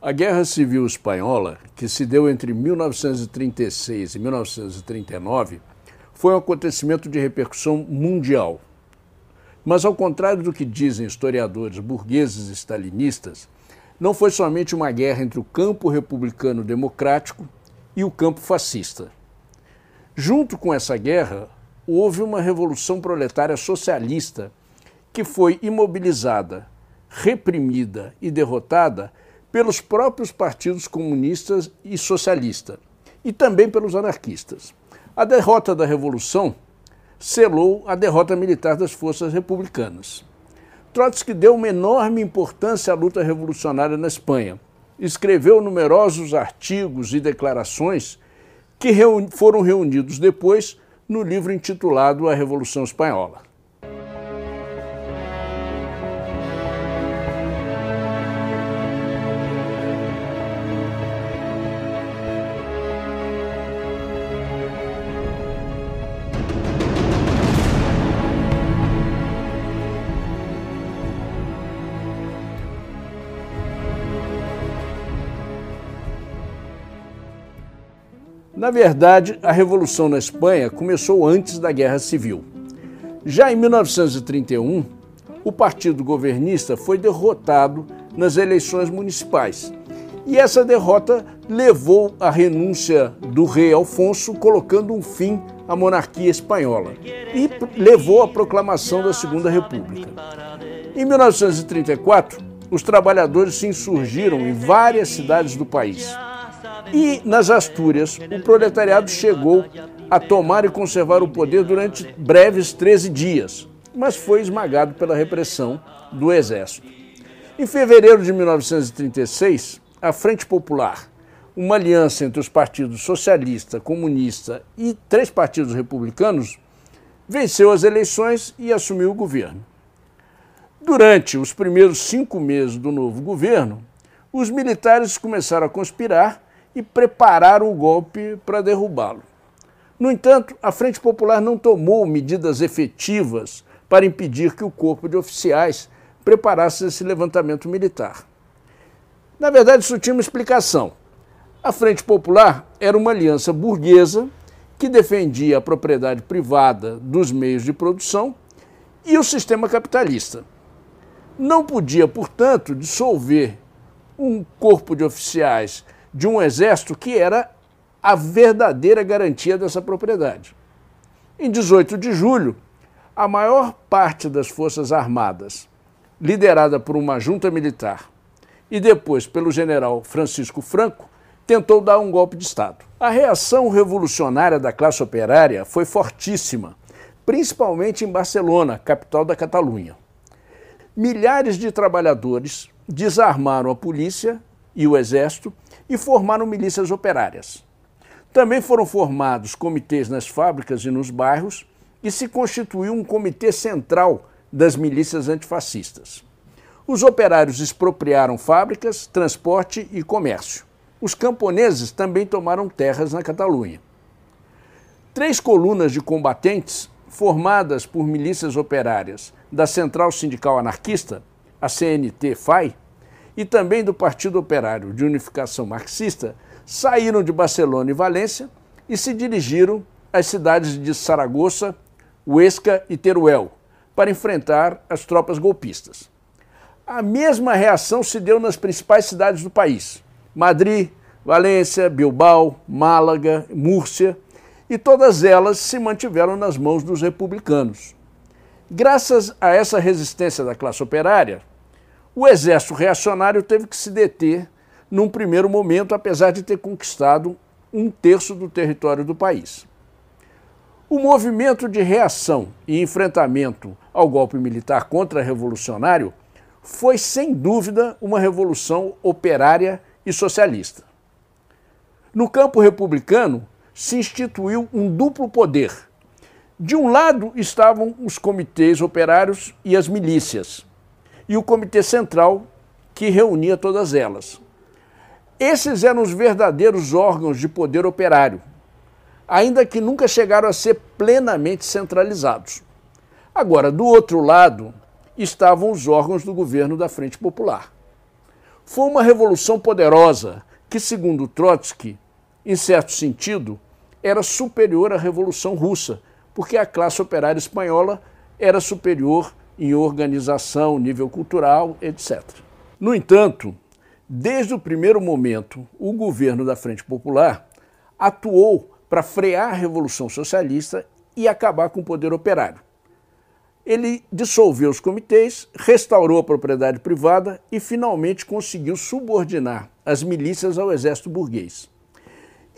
A Guerra Civil Espanhola, que se deu entre 1936 e 1939, foi um acontecimento de repercussão mundial. Mas, ao contrário do que dizem historiadores burgueses e stalinistas, não foi somente uma guerra entre o campo republicano democrático e o campo fascista. Junto com essa guerra, houve uma revolução proletária socialista que foi imobilizada, reprimida e derrotada pelos próprios partidos comunistas e socialistas, e também pelos anarquistas. A derrota da Revolução selou a derrota militar das forças republicanas. Trotsky deu uma enorme importância à luta revolucionária na Espanha. Escreveu numerosos artigos e declarações que foram reunidos depois no livro intitulado A Revolução Espanhola. Na verdade, a Revolução na Espanha começou antes da Guerra Civil. Já em 1931, o partido governista foi derrotado nas eleições municipais. E essa derrota levou à renúncia do rei Alfonso, colocando um fim à monarquia espanhola, e levou à proclamação da Segunda República. Em 1934, os trabalhadores se insurgiram em várias cidades do país. E nas Astúrias, o proletariado chegou a tomar e conservar o poder durante breves 13 dias, mas foi esmagado pela repressão do exército. Em fevereiro de 1936, a Frente Popular, uma aliança entre os partidos socialista, comunista e três partidos republicanos, venceu as eleições e assumiu o governo. Durante os primeiros cinco meses do novo governo, os militares começaram a conspirar e prepararam o golpe para derrubá-lo. No entanto, a Frente Popular não tomou medidas efetivas para impedir que o corpo de oficiais preparasse esse levantamento militar. Na verdade, isso tinha uma explicação. A Frente Popular era uma aliança burguesa que defendia a propriedade privada dos meios de produção e o sistema capitalista. Não podia, portanto, dissolver um corpo de oficiais de um exército que era a verdadeira garantia dessa propriedade. Em 18 de julho, a maior parte das Forças Armadas, liderada por uma junta militar e depois pelo general Francisco Franco, tentou dar um golpe de Estado. A reação revolucionária da classe operária foi fortíssima, principalmente em Barcelona, capital da Catalunha. Milhares de trabalhadores desarmaram a polícia e o exército e formaram milícias operárias. Também foram formados comitês nas fábricas e nos bairros e se constituiu um comitê central das milícias antifascistas. Os operários expropriaram fábricas, transporte e comércio. Os camponeses também tomaram terras na Catalunha. Três colunas de combatentes, formadas por milícias operárias da Central Sindical Anarquista, a CNT-FAI, e também do Partido Operário de Unificação Marxista saíram de Barcelona e Valência e se dirigiram às cidades de Saragoça, Huesca e Teruel para enfrentar as tropas golpistas. A mesma reação se deu nas principais cidades do país: Madrid, Valência, Bilbao, Málaga, Múrcia, e todas elas se mantiveram nas mãos dos republicanos. Graças a essa resistência da classe operária, o exército reacionário teve que se deter num primeiro momento, apesar de ter conquistado um terço do território do país. O movimento de reação e enfrentamento ao golpe militar contra-revolucionário foi, sem dúvida, uma revolução operária e socialista. No campo republicano, se instituiu um duplo poder. De um lado estavam os comitês operários e as milícias e o Comitê Central, que reunia todas elas. Esses eram os verdadeiros órgãos de poder operário, ainda que nunca chegaram a ser plenamente centralizados. Agora, do outro lado, estavam os órgãos do governo da Frente Popular. Foi uma revolução poderosa que, segundo Trotsky, em certo sentido, era superior à Revolução Russa, porque a classe operária espanhola era superior em organização, nível cultural, etc. No entanto, desde o primeiro momento, o governo da Frente Popular atuou para frear a Revolução Socialista e acabar com o poder operário. Ele dissolveu os comitês, restaurou a propriedade privada e finalmente conseguiu subordinar as milícias ao exército burguês.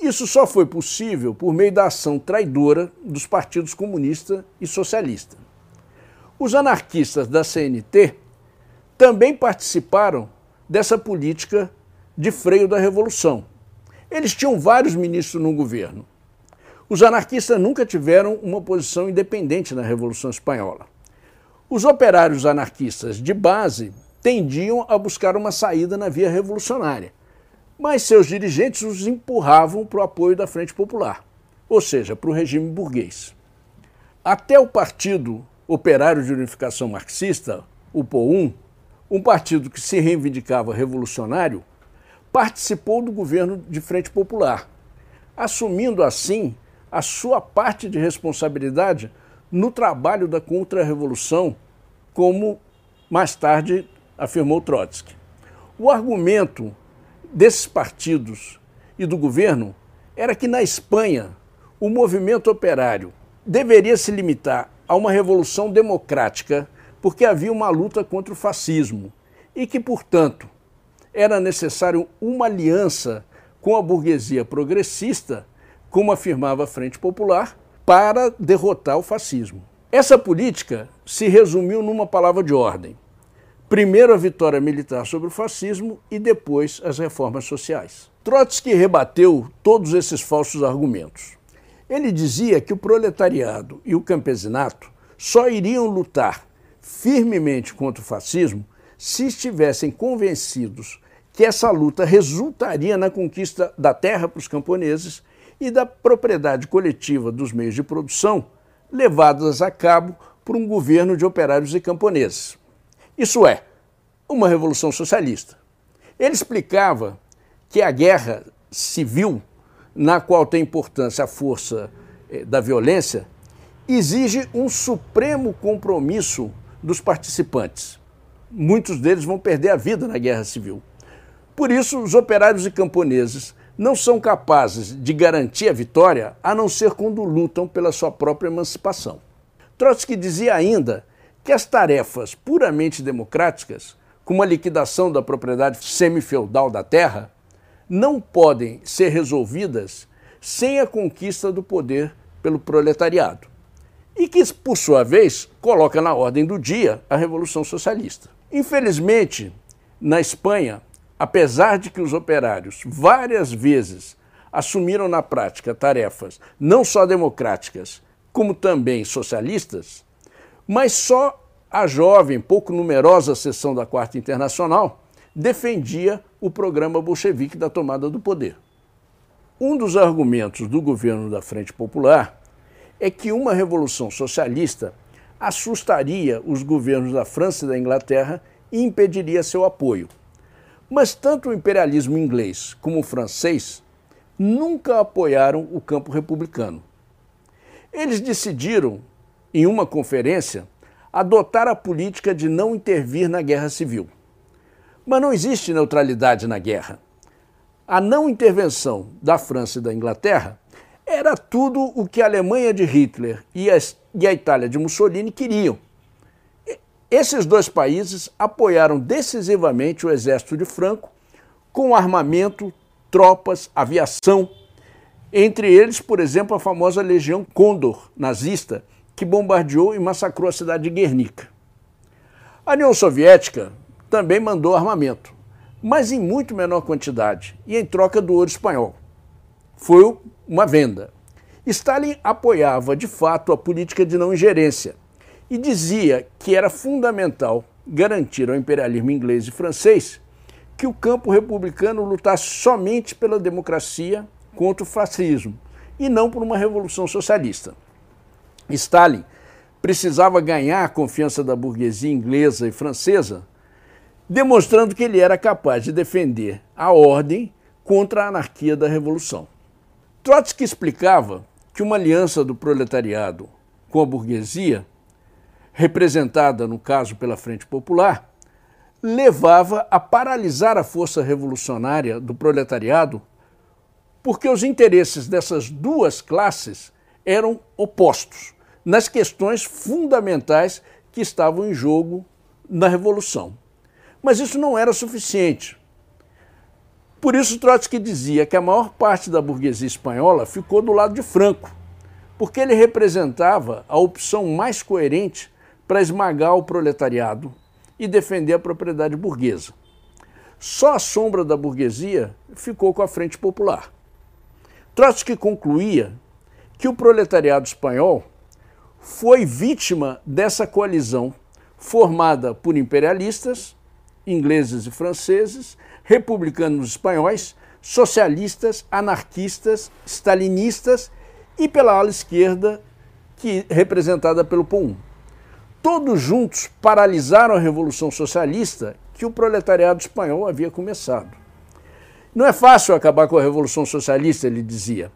Isso só foi possível por meio da ação traidora dos partidos comunista e socialista. Os anarquistas da CNT também participaram dessa política de freio da revolução. Eles tinham vários ministros no governo. Os anarquistas nunca tiveram uma posição independente na Revolução Espanhola. Os operários anarquistas de base tendiam a buscar uma saída na via revolucionária mas seus dirigentes os empurravam para o apoio da Frente Popular, ou seja, para o regime burguês. Até o Partido Operário de Unificação Marxista, o POUM, um partido que se reivindicava revolucionário, participou do governo de Frente Popular, assumindo assim a sua parte de responsabilidade no trabalho da contra-revolução, como mais tarde afirmou Trotsky. O argumento desses partidos e do governo era que na Espanha o movimento operário deveria se limitar a uma revolução democrática porque havia uma luta contra o fascismo e que, portanto, era necessário uma aliança com a burguesia progressista, como afirmava a Frente Popular, para derrotar o fascismo. Essa política se resumiu numa palavra de ordem: Primeiro a vitória militar sobre o fascismo e depois as reformas sociais. Trotsky rebateu todos esses falsos argumentos. Ele dizia que o proletariado e o campesinato só iriam lutar firmemente contra o fascismo se estivessem convencidos que essa luta resultaria na conquista da terra para os camponeses e da propriedade coletiva dos meios de produção levadas a cabo por um governo de operários e camponeses. Isso é, uma revolução socialista. Ele explicava que a guerra civil, na qual tem importância a força eh, da violência, exige um supremo compromisso dos participantes. Muitos deles vão perder a vida na guerra civil. Por isso, os operários e camponeses não são capazes de garantir a vitória a não ser quando lutam pela sua própria emancipação. Trotsky dizia ainda que as tarefas puramente democráticas, como a liquidação da propriedade semifeudal da terra, não podem ser resolvidas sem a conquista do poder pelo proletariado. E que, por sua vez, coloca na ordem do dia a Revolução Socialista. Infelizmente, na Espanha, apesar de que os operários várias vezes assumiram na prática tarefas não só democráticas, como também socialistas, mas só a jovem, pouco numerosa seção da Quarta Internacional defendia o programa bolchevique da tomada do poder. Um dos argumentos do governo da Frente Popular é que uma revolução socialista assustaria os governos da França e da Inglaterra e impediria seu apoio. Mas tanto o imperialismo inglês como o francês nunca apoiaram o campo republicano. Eles decidiram em uma conferência, adotar a política de não intervir na guerra civil. Mas não existe neutralidade na guerra. A não intervenção da França e da Inglaterra era tudo o que a Alemanha de Hitler e a, Itália de Mussolini queriam. Esses dois países apoiaram decisivamente o exército de Franco com armamento, tropas, aviação, entre eles, por exemplo, a famosa Legião Condor nazista, que bombardeou e massacrou a cidade de Guernica. A União Soviética também mandou armamento, mas em muito menor quantidade e em troca do ouro espanhol. Foi uma venda. Stalin apoiava de fato a política de não ingerência e dizia que era fundamental garantir ao imperialismo inglês e francês que o campo republicano lutasse somente pela democracia contra o fascismo e não por uma revolução socialista. Stalin precisava ganhar a confiança da burguesia inglesa e francesa demonstrando que ele era capaz de defender a ordem contra a anarquia da revolução. Trotsky explicava que uma aliança do proletariado com a burguesia, representada no caso pela Frente Popular, levava a paralisar a força revolucionária do proletariado, porque os interesses dessas duas classes eram opostos nas questões fundamentais que estavam em jogo na Revolução. Mas isso não era suficiente. Por isso, Trotsky dizia que a maior parte da burguesia espanhola ficou do lado de Franco, porque ele representava a opção mais coerente para esmagar o proletariado e defender a propriedade burguesa. Só a sombra da burguesia ficou com a Frente Popular. Trotsky concluía que o proletariado espanhol foi vítima dessa coalizão formada por imperialistas, ingleses e franceses, republicanos espanhóis, socialistas, anarquistas, stalinistas e pela ala esquerda, que representada pelo POUM. Todos juntos paralisaram a Revolução Socialista que o proletariado espanhol havia começado. Não é fácil acabar com a Revolução Socialista, ele dizia.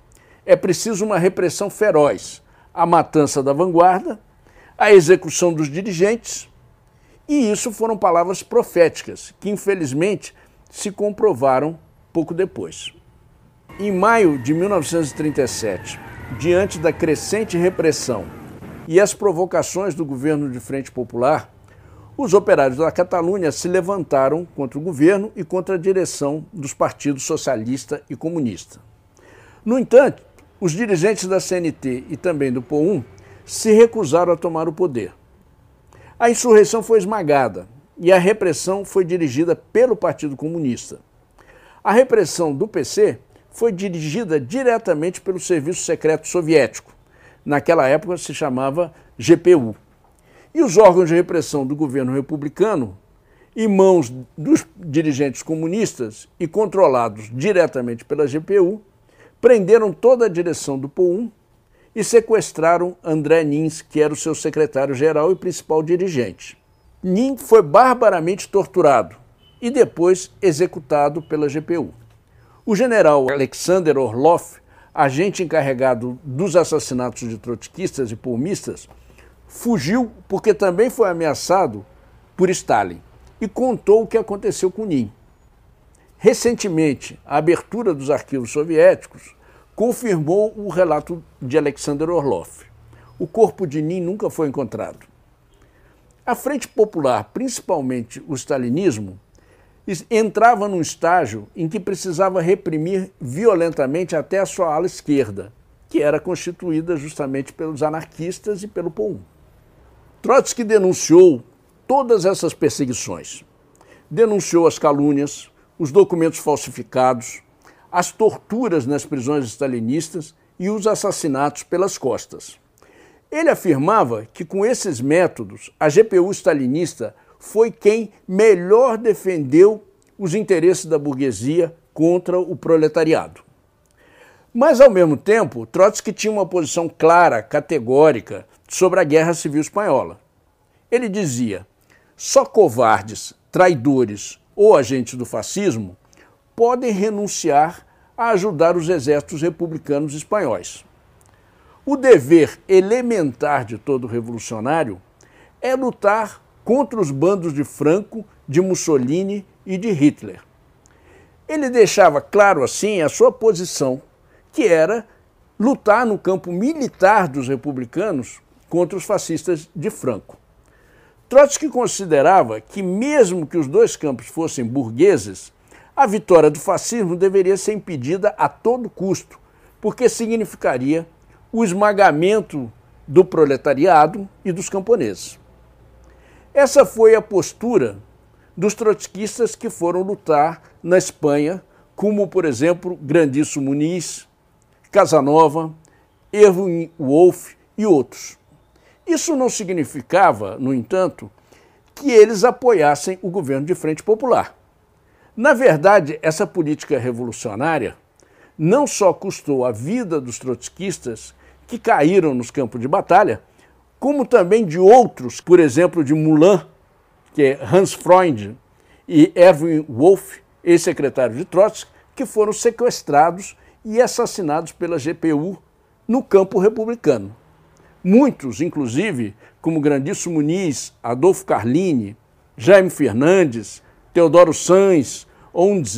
É preciso uma repressão feroz, a matança da vanguarda, a execução dos dirigentes, e isso foram palavras proféticas, que infelizmente se comprovaram pouco depois. Em maio de 1937, diante da crescente repressão e as provocações do governo de Frente Popular, os operários da Catalunha se levantaram contra o governo e contra a direção dos partidos socialista e comunista. No entanto, os dirigentes da CNT e também do POUM se recusaram a tomar o poder. A insurreição foi esmagada e a repressão foi dirigida pelo Partido Comunista. A repressão do PC foi dirigida diretamente pelo Serviço Secreto Soviético. Naquela época se chamava GPU. E os órgãos de repressão do governo republicano, em mãos dos dirigentes comunistas e controlados diretamente pela GPU, prenderam toda a direção do POUM e sequestraram André Nins, que era o seu secretário-geral e principal dirigente. Nin foi barbaramente torturado e depois executado pela GPU. O general Alexander Orlov, agente encarregado dos assassinatos de trotskistas e pulmistas, fugiu porque também foi ameaçado por Stalin e contou o que aconteceu com Nin. Recentemente, a abertura dos arquivos soviéticos confirmou o relato de Alexander Orlov. O corpo de Nin nunca foi encontrado. A Frente Popular, principalmente o stalinismo, entrava num estágio em que precisava reprimir violentamente até a sua ala esquerda, que era constituída justamente pelos anarquistas e pelo POUM. Trotsky denunciou todas essas perseguições. Denunciou as calúnias, os documentos falsificados, as torturas nas prisões stalinistas e os assassinatos pelas costas. Ele afirmava que com esses métodos, a GPU stalinista foi quem melhor defendeu os interesses da burguesia contra o proletariado. Mas, ao mesmo tempo, Trotsky tinha uma posição clara, categórica, sobre a Guerra Civil Espanhola. Ele dizia: só covardes, traidores ou agentes do fascismo podem renunciar a ajudar os exércitos republicanos espanhóis. O dever elementar de todo revolucionário é lutar contra os bandos de Franco, de Mussolini e de Hitler. Ele deixava claro assim a sua posição, que era lutar no campo militar dos republicanos contra os fascistas de Franco. Trotsky considerava que, mesmo que os dois campos fossem burgueses, a vitória do fascismo deveria ser impedida a todo custo, porque significaria o esmagamento do proletariado e dos camponeses. Essa foi a postura dos trotskistas que foram lutar na Espanha, como, por exemplo, Grandício Muniz, Casanova, Erwin Wolff e outros. Isso não significava, no entanto, que eles apoiassem o governo de Frente Popular. Na verdade, essa política revolucionária não só custou a vida dos trotskistas que caíram nos campos de batalha, como também de outros, por exemplo, de Moulin, que é Hans Freund, e Erwin Wolff, ex-secretário de Trotsky, que foram sequestrados e assassinados pela GPU no campo republicano. Muitos, inclusive, como Grandício Muniz, Adolfo Carlini, Jaime Fernandes, Teodoro Sanz,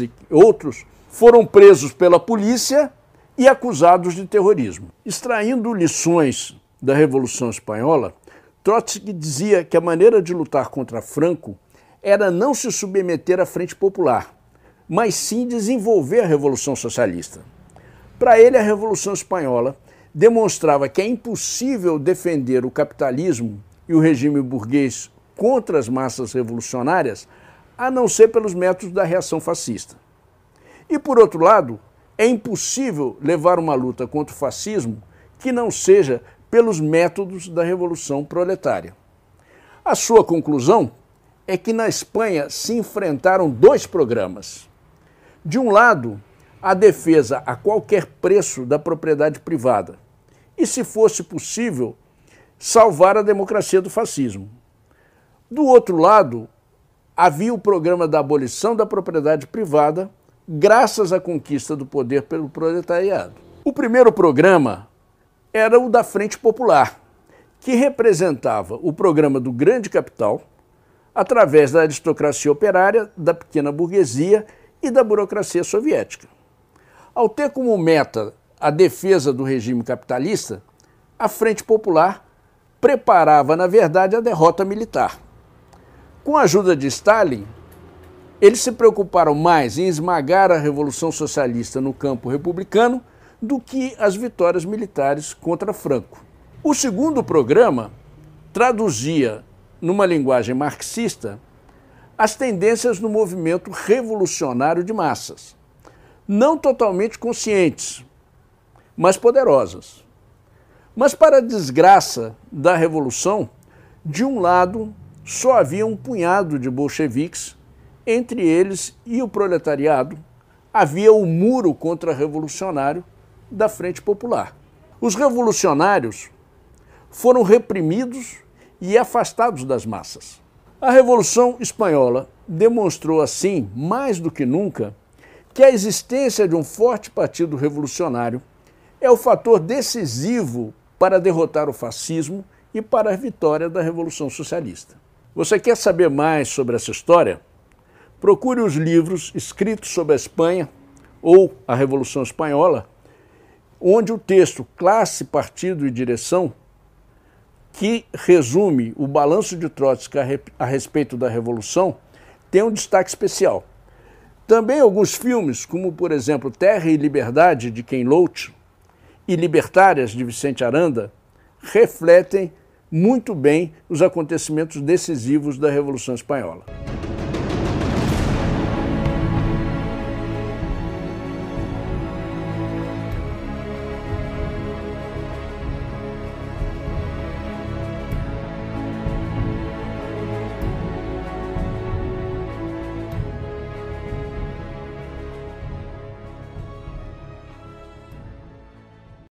e outros, foram presos pela polícia e acusados de terrorismo. Extraindo lições da Revolução Espanhola, Trotsky dizia que a maneira de lutar contra Franco era não se submeter à Frente Popular, mas sim desenvolver a Revolução Socialista. Para ele, a Revolução Espanhola demonstrava que é impossível defender o capitalismo e o regime burguês contra as massas revolucionárias a não ser pelos métodos da reação fascista. E, por outro lado, é impossível levar uma luta contra o fascismo que não seja pelos métodos da Revolução Proletária. A sua conclusão é que na Espanha se enfrentaram dois programas. De um lado, a defesa a qualquer preço da propriedade privada, e, se fosse possível, salvar a democracia do fascismo. Do outro lado, havia o programa da abolição da propriedade privada, graças à conquista do poder pelo proletariado. O primeiro programa era o da Frente Popular, que representava o programa do grande capital, através da aristocracia operária, da pequena burguesia e da burocracia soviética. Ao ter como meta a defesa do regime capitalista, a Frente Popular preparava, na verdade, a derrota militar. Com a ajuda de Stalin, eles se preocuparam mais em esmagar a Revolução Socialista no campo republicano do que as vitórias militares contra Franco. O segundo programa traduzia, numa linguagem marxista, as tendências no movimento revolucionário de massas, não totalmente conscientes, mas poderosas. Mas, para a desgraça da revolução, de um lado só havia um punhado de bolcheviques, entre eles e o proletariado havia o muro contra-revolucionário da Frente Popular. Os revolucionários foram reprimidos e afastados das massas. A Revolução Espanhola demonstrou, assim, mais do que nunca, que a existência de um forte partido revolucionário é o fator decisivo para derrotar o fascismo e para a vitória da Revolução Socialista. Você quer saber mais sobre essa história? Procure os livros escritos sobre a Espanha ou a Revolução Espanhola onde o texto Classe, Partido e Direção, que resume o balanço de Trotsky a respeito da Revolução, tem um destaque especial. Também alguns filmes, como por exemplo Terra e Liberdade, de Ken Loach, e Libertárias, de Vicente Aranda, refletem muito bem os acontecimentos decisivos da Revolução Espanhola.